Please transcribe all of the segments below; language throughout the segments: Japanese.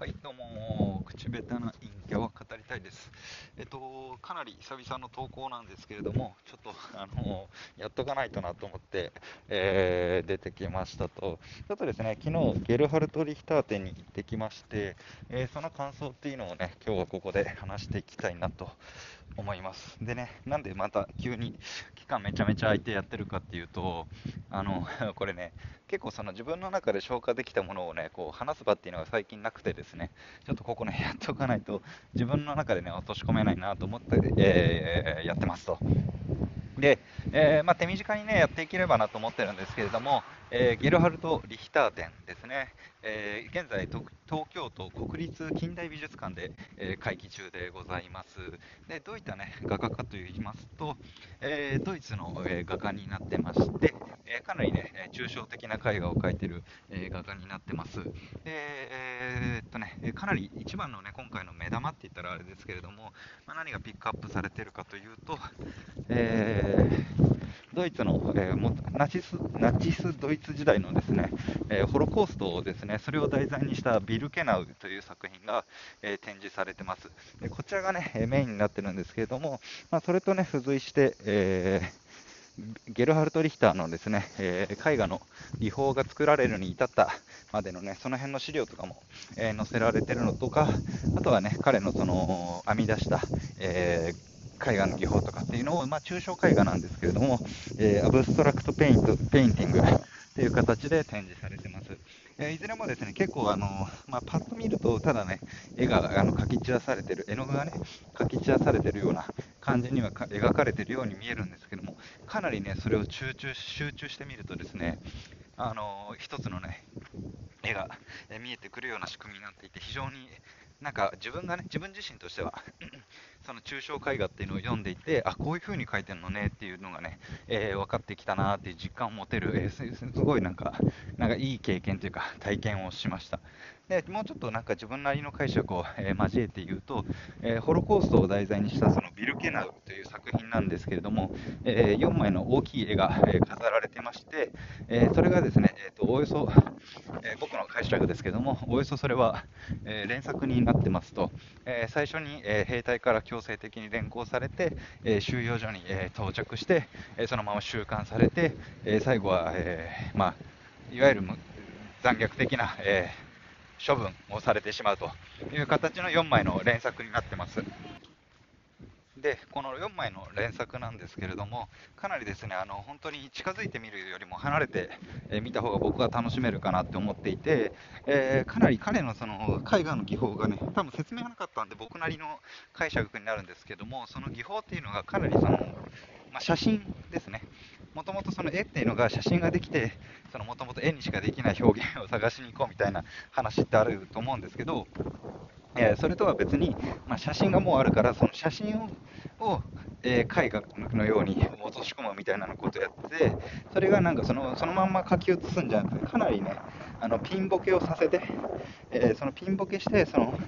はい、どうも、口下手な陰キャは語りたいです。えっと、かなり久々の投稿なんですけれども、ちょっと、あの、やっとかないとなと思って、えー、出てきましたと、ちょっとですね、昨日、ゲルハルト・リヒター店に行ってきまして、えー、その感想っていうのをね、今日はここで話していきたいなと思います。でね、なんでまた急に期間めちゃめちゃ空いてやってるかっていうと、あの、これね、結構その自分の中で消化できたものをね、こう話す場っていうのが最近なくてですね、ちょっとここね、やっておかないと自分の中でね、落とし込めないなと思って、えー、やってますと。で、えー、まあ、手短にね、やっていければなと思ってるんですけれども、えー、ゲルハルト・リヒター展ですね、えー、現在東京都国立近代美術館で、え、会期中でございます。でどういった、ね、画家かといいますと、えドイツの、え画家になってまして、えかなりね抽象的な絵画を描いている、え画家になってます。で、えっとね、かなり一番の、ね、今回の目玉って言ったらあれですけれども、まあ、何がピックアップされているかというと、えドイツの、えー、ナチスナチスドイツ時代のですね、えー、ホロコーストをですねそれを題材にしたビルケナウという作品が、えー、展示されてます。でこちらがねメインになってるんですけれども、まあ、それとね付随して、えゲルハルト・リヒターのですね、えー、絵画の技法が作られるに至ったまでのね、その辺の資料とかも、えー、載せられてるのとか、あとはね、彼のその編み出した、えー絵画の技法とかっていうのを、まあ、抽象絵画なんですけれども、えー、 abstract paint painting という形で展示されてます。え、いずれもですね結構あの、まあ、パッと見ると、ただね、絵があの描き散らされてる、絵の具がね、描き散らされてるような感じには描かれてるように見えるんです、かなりね、それを集中集中してみるとですね、あの一つのね、絵が見えてくるような仕組みになっていて、非常になんか自分がね、自分自身としてはその抽象絵画っていうのを読んでいて、あ、こういう風に描いてるのねっていうのがね、えー、分かってきたなっていう実感を持てる、えー、すごいなんか、なんかいい経験というか、体験をしました。でもうちょっとなんか自分なりの解釈を、えー、交えて言うと、え、ホロコーストを題材にしたそのビルケナウという作品なんですけれども、え、4枚の大きい絵が、え飾られてまして、えそれがですね、えーと、およそ、え僕の解釈ですけども、およそそれは、え連作になってますと、え最初に、え兵隊から強強制的に連行されて、え収容所に、え到着して、えそのまま収監されて、え最後は、えまあ、いわゆる残虐的な、えー処分をされてしまうという形の4枚の連作になってます。でこの4枚の連作なんですけれども、かなりですねあの本当に近づいてみるよりも離れて、えー、た方が僕は楽しめるかなって思っていて、えー、かなり彼のその絵画の技法がね、多分説明がなかったんで、僕なりの解釈になるんですけども、その技法っていうのがかなりその、まあ、写真ですね、もともとその絵っていうのが写真ができて、もともと絵にしかできない表現を探しに行こうみたいな話ってあると思うんですけど、えー、それとは別に、まあ、写真がもうあるから、その写真をを、えー、絵画のように落とし込むみたいなことをやって、それがなんかそのそのまんま書き写すんじゃなくて、かなりね、あのピンボケをさせて、えー、そのピンボケして、その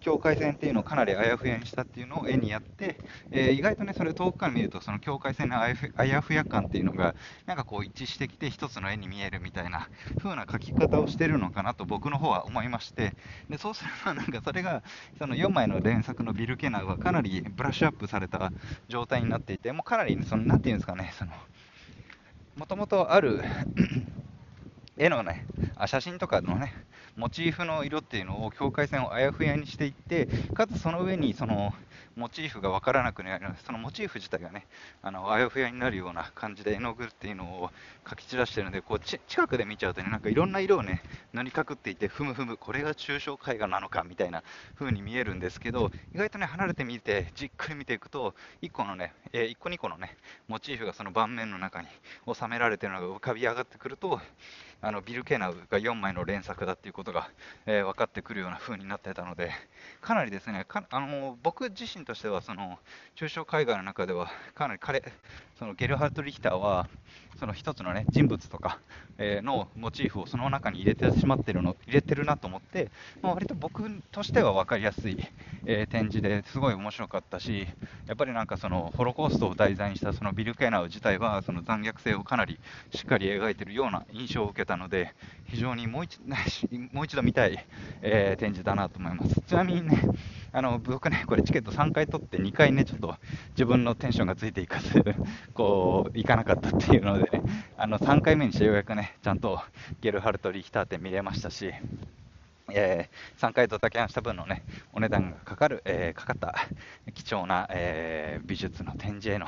境界線っていうのをかなりあやふやにしたっていうのを絵にやって、えー、意外とね、それ遠くから見ると、その境界線のあやふあやふや感っていうのが、なんかこう一致してきて、一つの絵に見えるみたいな風な描き方をしてるのかなと僕の方は思いまして、でそうすればなんかそれが、その4枚の連作のビルケナウはかなりブラッシュアップされた状態になっていて、もうかなり、その、なんていうんですかね、その、もともとある絵のね、あ写真とかのね、モチーフの色っていうのを境界線をあやふやにしていって、かつその上にそのモチーフが分からなくなる、そのモチーフ自体がね、あのあやふやになるような感じで絵の具っていうのを描き散らしてるので、こう近くで見ちゃうとね、なんかいろんな色をね、塗りかくっていて、ふむふむ、これが抽象絵画なのかみたいな風に見えるんですけど、意外とね、離れてみて、じっくり見ていくと、1個のね、えー、1個2個のね、モチーフがその盤面の中に収められてるのが浮かび上がってくると、あのビル・ケナウが4枚の連作だっていうことが、えー、分かってくるような風になってたので、かなりですね、あの僕自身としては、その抽象絵画の中では、かなり彼、そのゲルハルト・リヒターは、その一つの、ね、人物とか、えー、のモチーフをその中に入れてしまってるの入れてるなと思って、まあ、割と僕としては分かりやすい、えー、展示ですごい面白かったし、やっぱりなんかそのホロコーストを題材にしたそのビル・ケナウ自体はその残虐性をかなりしっかり描いているような印象を受けたので、非常にもう一 もう一度見たい、えー、展示だなと思います。ちなみにね、あの僕ね、これチケット3回取って2回ね、ちょっと自分のテンションがついていかず、こう、行かなかったっていうのでね、あの3回目にしてようやくね、ちゃんとゲルハルト・リヒター展見れましたし、えー、3回ドタキャンした分のね、お値段がかかる、えー、かかった貴重な、えー、美術の展示への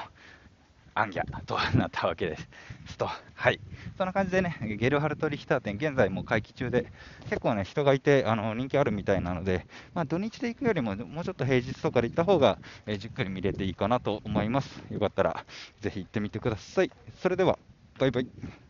アンギャとなったわけです。と、はい。そんな感じでね、ゲルハルト・リヒター店、現在も会期中で、結構ね、人がいて、あの人気あるみたいなので、まあ、土日で行くよりも、もうちょっと平日とかで行った方が、えー、じっくり見れていいかなと思います。よかったら、ぜひ行ってみてください。それでは、バイバイ。